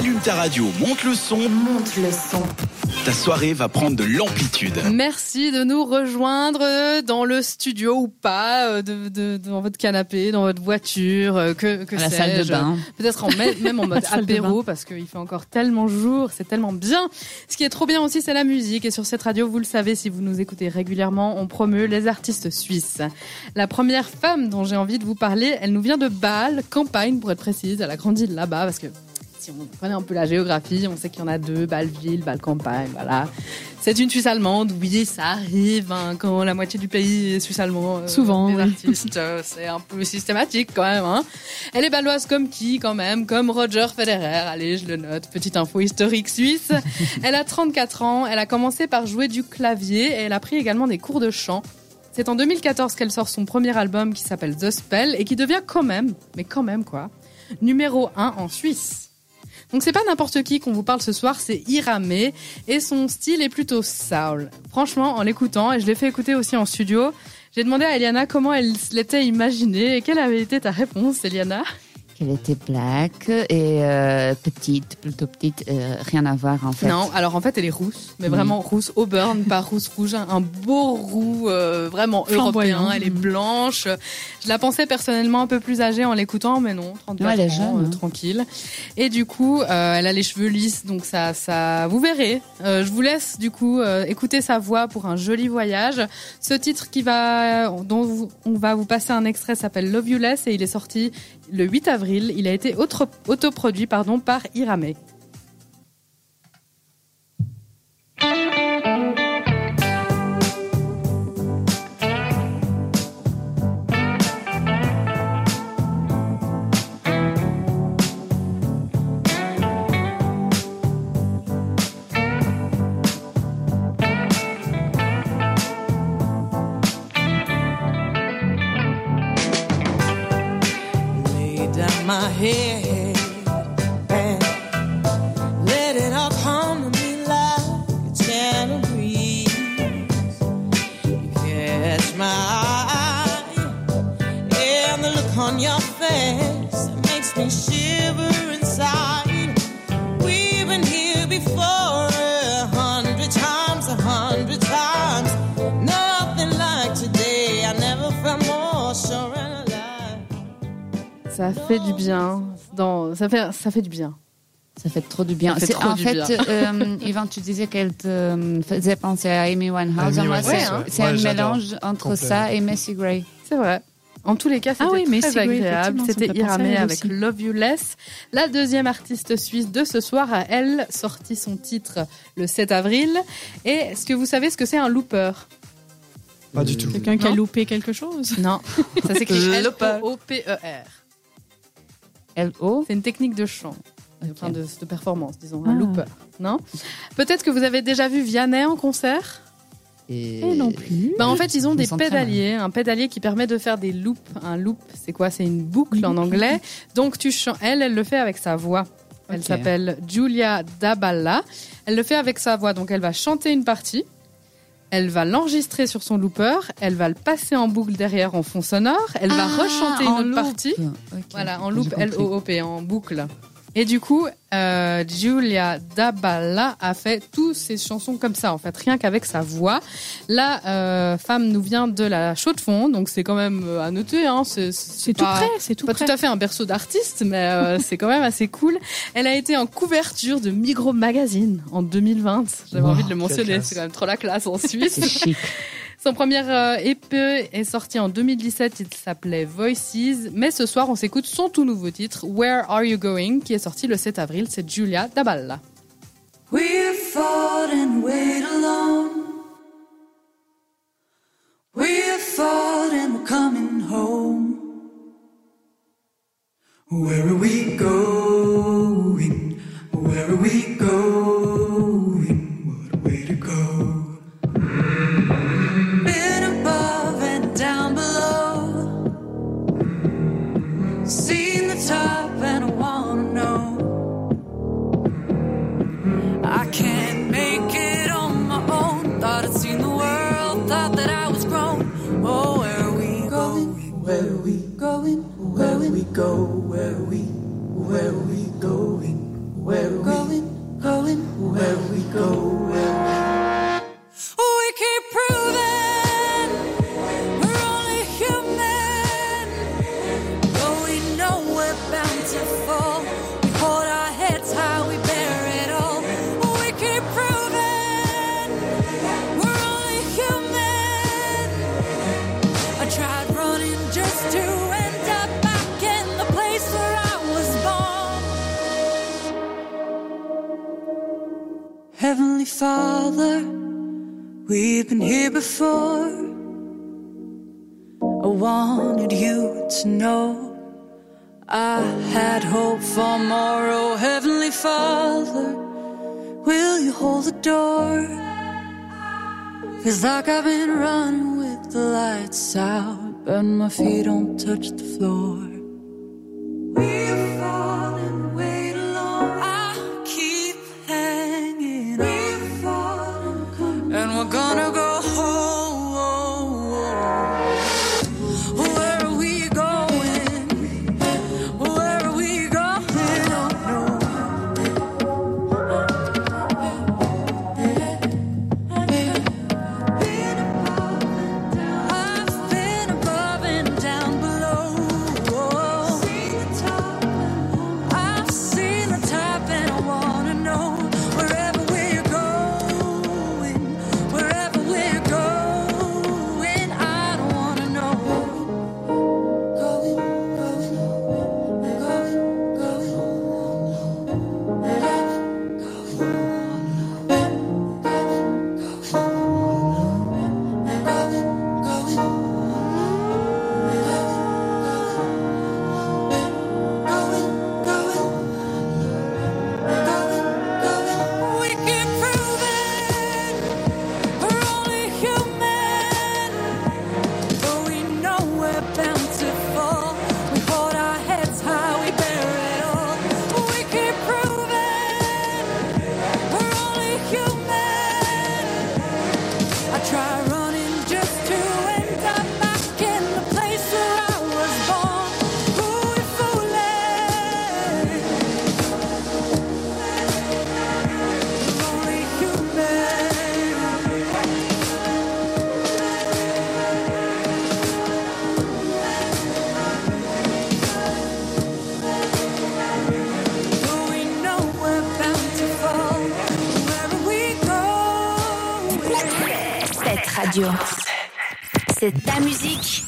Allume ta radio, monte le son. Monte le son. Ta soirée va prendre de l'amplitude. Merci de nous rejoindre dans le studio ou pas, euh, de, de- dans votre canapé, dans votre voiture, euh, que, que À la salle de bain. Peut-être en même, en mode apéro parce qu'il fait encore tellement jour, c'est tellement bien. Ce qui est trop bien aussi, c'est la musique. Et sur cette radio, vous le savez, si vous nous écoutez régulièrement, on promeut les artistes suisses. La première femme dont j'ai envie de vous parler, elle nous vient de Bâle, campagne pour être précise. Elle a grandi là-bas parce que si on connaît un peu la géographie, on sait qu'il y en a deux, Bâle-Ville, Bâle-Campagne, voilà. C'est une Suisse allemande, oui, ça arrive hein, quand la moitié du pays est suisse allemand. euh, Souvent, les oui. artistes, euh, c'est un peu systématique quand même. Hein. Elle est baloise comme qui quand même, comme Roger Federer. Allez, je le note, petite info historique suisse. elle a 34 ans, elle a commencé par jouer du clavier et elle a pris également des cours de chant. C'est en 2014 qu'elle sort son premier album qui s'appelle The Spell et qui devient quand même, mais quand même quoi, numéro 1 en Suisse. Donc c'est pas n'importe qui qu'on vous parle ce soir, c'est Iramé et son style est plutôt soul. Franchement, en l'écoutant, et je l'ai fait écouter aussi en studio, j'ai demandé à Eliana comment elle l'était imaginée et quelle avait été ta réponse, Eliana? Qu'elle était black et euh, petite, plutôt petite, euh, rien à voir en fait. Non, alors en fait elle est rousse, mais vraiment rousse auburn, pas rousse rouge, un beau roux euh, vraiment Flamboyant. européen. Elle est blanche. Je la pensais personnellement un peu plus âgée en l'écoutant, mais non, 34 Ouais, elle est ans, jeune, hein. tranquille. Et du coup, euh, elle a les cheveux lisses, donc ça, ça, vous verrez. Euh, je vous laisse du coup euh, écouter sa voix pour un joli voyage. Ce titre qui va, dont vous- on va vous passer un extrait s'appelle Love You Less et il est sorti le 8 avril. Il a été auto- autoproduit pardon par Iramé. here. Fait du bien. Dans, ça fait, ça fait du bien. Ça fait trop du bien. Fait en du fait, bien. euh, Yvan, tu disais qu'elle te euh, faisait penser à Amy Winehouse. Amy Moi, Winehouse, c'est ouais. c'est Ouais, un mélange entre ça et Messi Gray. C'est vrai. En tous les cas, c'était Ah oui, mais très agréable. C'était Iramé avec aussi. Love You Less. La deuxième artiste suisse de ce soir a, elle, sorti son titre le 7 avril. Et est-ce que vous savez ce que c'est un looper? Pas du tout. Quelqu'un qui a loupé quelque chose? Non. Ça s'écrit Looper. L.O. C'est une technique de chant. Enfin, de, de performance, disons. Un Ah. looper. Non? Peut-être que vous avez déjà vu Vianney en concert? Et non plus. Bah en fait, ils ont des pédaliers, un pédalier qui permet de faire des loops. Un loop, c'est quoi? C'est une boucle en anglais. Donc tu chantes. Elle, elle le fait avec sa voix. Elle s'appelle Giulia Daballa. Elle le fait avec sa voix. Donc elle va chanter une partie. Elle va l'enregistrer sur son looper. Elle va le passer en boucle derrière en fond sonore. Elle va Ah, rechanter une autre loop. partie. Voilà, en loop compris. L-O-O-P, en boucle. Et du coup, euh, Giulia Daballa a fait toutes ses chansons comme ça, en fait, rien qu'avec sa voix. La euh, femme nous vient de la Chaux-de-Fonds, donc c'est quand même euh, à noter. Hein, c'est C'est tout pas- près, c'est tout pas près. tout à fait un berceau d'artiste, mais euh, c'est quand même assez cool. Elle a été en couverture de Migros Magazine en 2020. J'avais Wow, envie de le mentionner, c'est quand même trop la classe en Suisse. C'est chic. Son premier euh, EP est sorti en 2017, il s'appelait Voices, mais ce soir on s'écoute son tout nouveau titre, Where Are You Going, qui est sorti le 7 avril, c'est Giulia Daballa. Where are we going? seen the top and I wanna know. I can't make it on my own. Thought I'd seen the world, thought that I was grown. Oh, where are we going? Where are we going? Where are we go? Where are we? Where are we going? Where are we going? Where are we going? Heavenly Father, we've been here before. I wanted you to know I had hope for more. Oh, Heavenly Father, will you hold the door? Feels like I've been running with the lights out, but my feet don't touch the floor. C'est ta musique.